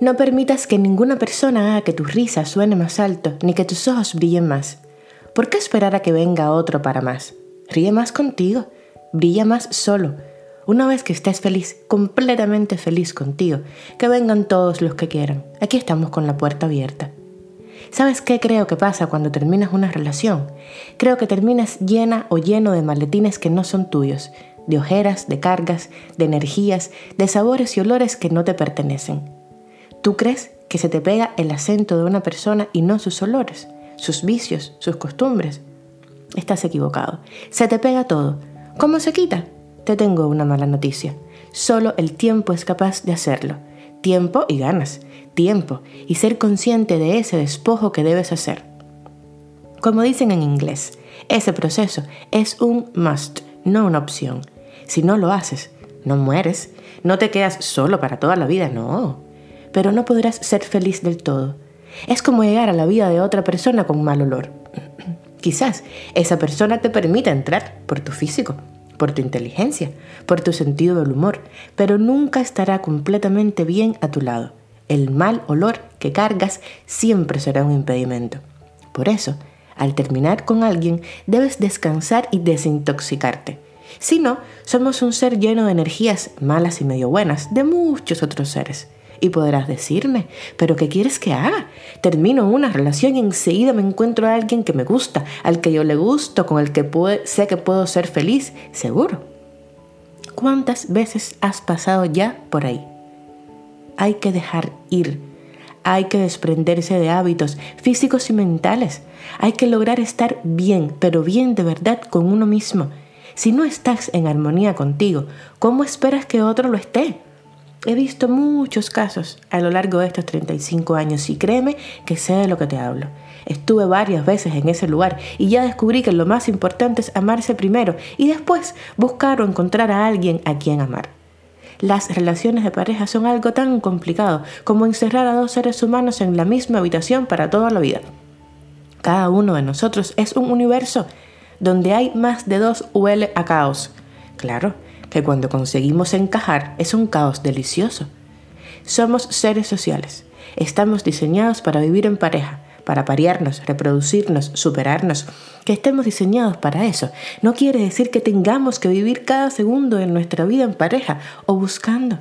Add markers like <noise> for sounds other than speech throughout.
No permitas que ninguna persona haga que tu risa suene más alto ni que tus ojos brillen más. ¿Por qué esperar a que venga otro para más? Ríe más contigo, brilla más solo. Una vez que estés feliz, completamente feliz contigo, que vengan todos los que quieran. Aquí estamos con la puerta abierta. ¿Sabes qué creo que pasa cuando terminas una relación? Creo que terminas llena o lleno de maletines que no son tuyos, de ojeras, de cargas, de energías, de sabores y olores que no te pertenecen. Tú crees que se te pega el acento de una persona y no sus olores, sus vicios, sus costumbres. Estás equivocado. Se te pega todo. ¿Cómo se quita? Te tengo una mala noticia. Solo el tiempo es capaz de hacerlo. Tiempo y ganas. Tiempo y ser consciente de ese despojo que debes hacer. Como dicen en inglés, ese proceso es un must, no una opción. Si no lo haces, no mueres, no te quedas solo para toda la vida, no pero no podrás ser feliz del todo. Es como llegar a la vida de otra persona con mal olor. <clears throat> Quizás esa persona te permita entrar por tu físico, por tu inteligencia, por tu sentido del humor, pero nunca estará completamente bien a tu lado. El mal olor que cargas siempre será un impedimento. Por eso, al terminar con alguien, debes descansar y desintoxicarte. Si no, somos un ser lleno de energías malas y medio buenas de muchos otros seres. Y podrás decirme, pero ¿qué quieres que haga? Termino una relación y enseguida me encuentro a alguien que me gusta, al que yo le gusto, con el que sé que puedo ser feliz, seguro. ¿Cuántas veces has pasado ya por ahí? Hay que dejar ir. Hay que desprenderse de hábitos físicos y mentales. Hay que lograr estar bien, pero bien de verdad con uno mismo. Si no estás en armonía contigo, ¿cómo esperas que otro lo esté? He visto muchos casos a lo largo de estos 35 años y créeme que sé de lo que te hablo. Estuve varias veces en ese lugar y ya descubrí que lo más importante es amarse primero y después buscar o encontrar a alguien a quien amar. Las relaciones de pareja son algo tan complicado como encerrar a dos seres humanos en la misma habitación para toda la vida. Cada uno de nosotros es un universo donde hay más de dos huele a caos. Claro, que cuando conseguimos encajar es un caos delicioso. Somos seres sociales. Estamos diseñados para vivir en pareja, para parearnos, reproducirnos, superarnos. Que estemos diseñados para eso no quiere decir que tengamos que vivir cada segundo de nuestra vida en pareja o buscando.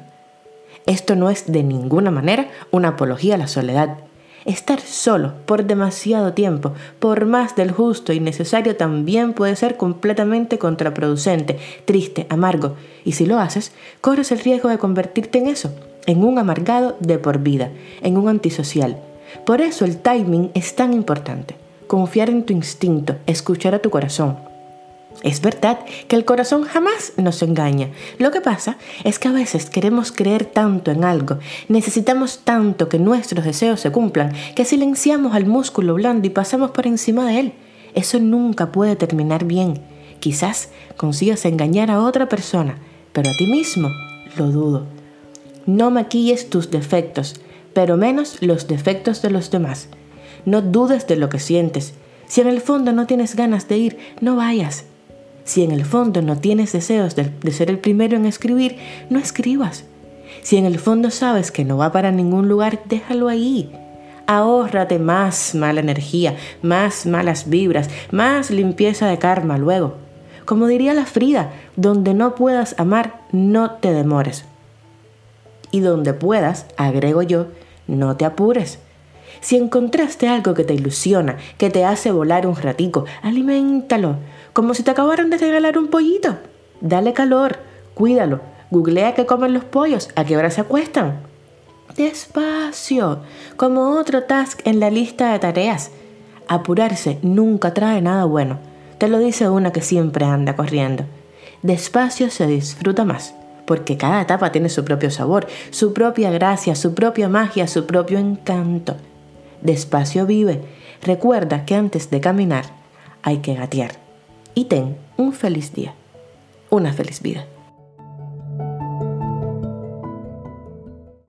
Esto no es de ninguna manera una apología a la soledad. Estar solo por demasiado tiempo, por más del justo y necesario, también puede ser completamente contraproducente, triste, amargo, y si lo haces, corres el riesgo de convertirte en eso, en un amargado de por vida, en un antisocial. Por eso el timing es tan importante. Confiar en tu instinto, escuchar a tu corazón, es verdad que el corazón jamás nos engaña. Lo que pasa es que a veces queremos creer tanto en algo, necesitamos tanto que nuestros deseos se cumplan, que silenciamos al músculo blando y pasamos por encima de él. Eso nunca puede terminar bien. Quizás consigas engañar a otra persona, pero a ti mismo lo dudo. No maquilles tus defectos, pero menos los defectos de los demás. No dudes de lo que sientes. Si en el fondo no tienes ganas de ir, no vayas. Si en el fondo no tienes deseos de, ser el primero en escribir, no escribas. Si en el fondo sabes que no va para ningún lugar, déjalo ahí. Ahórrate más mala energía, más malas vibras, más limpieza de karma luego. Como diría la Frida, donde no puedas amar, no te demores. Y donde puedas, agrego yo, no te apures. Si encontraste algo que te ilusiona, que te hace volar un ratico, aliméntalo, como si te acabaran de regalar un pollito. Dale calor, cuídalo, googlea qué comen los pollos, a qué hora se acuestan. Despacio, como otro task en la lista de tareas. Apurarse nunca trae nada bueno, te lo dice una que siempre anda corriendo. Despacio se disfruta más, porque cada etapa tiene su propio sabor, su propia gracia, su propia magia, su propio encanto. Despacio vive. Recuerda que antes de caminar hay que gatear. Y ten un feliz día. Una feliz vida.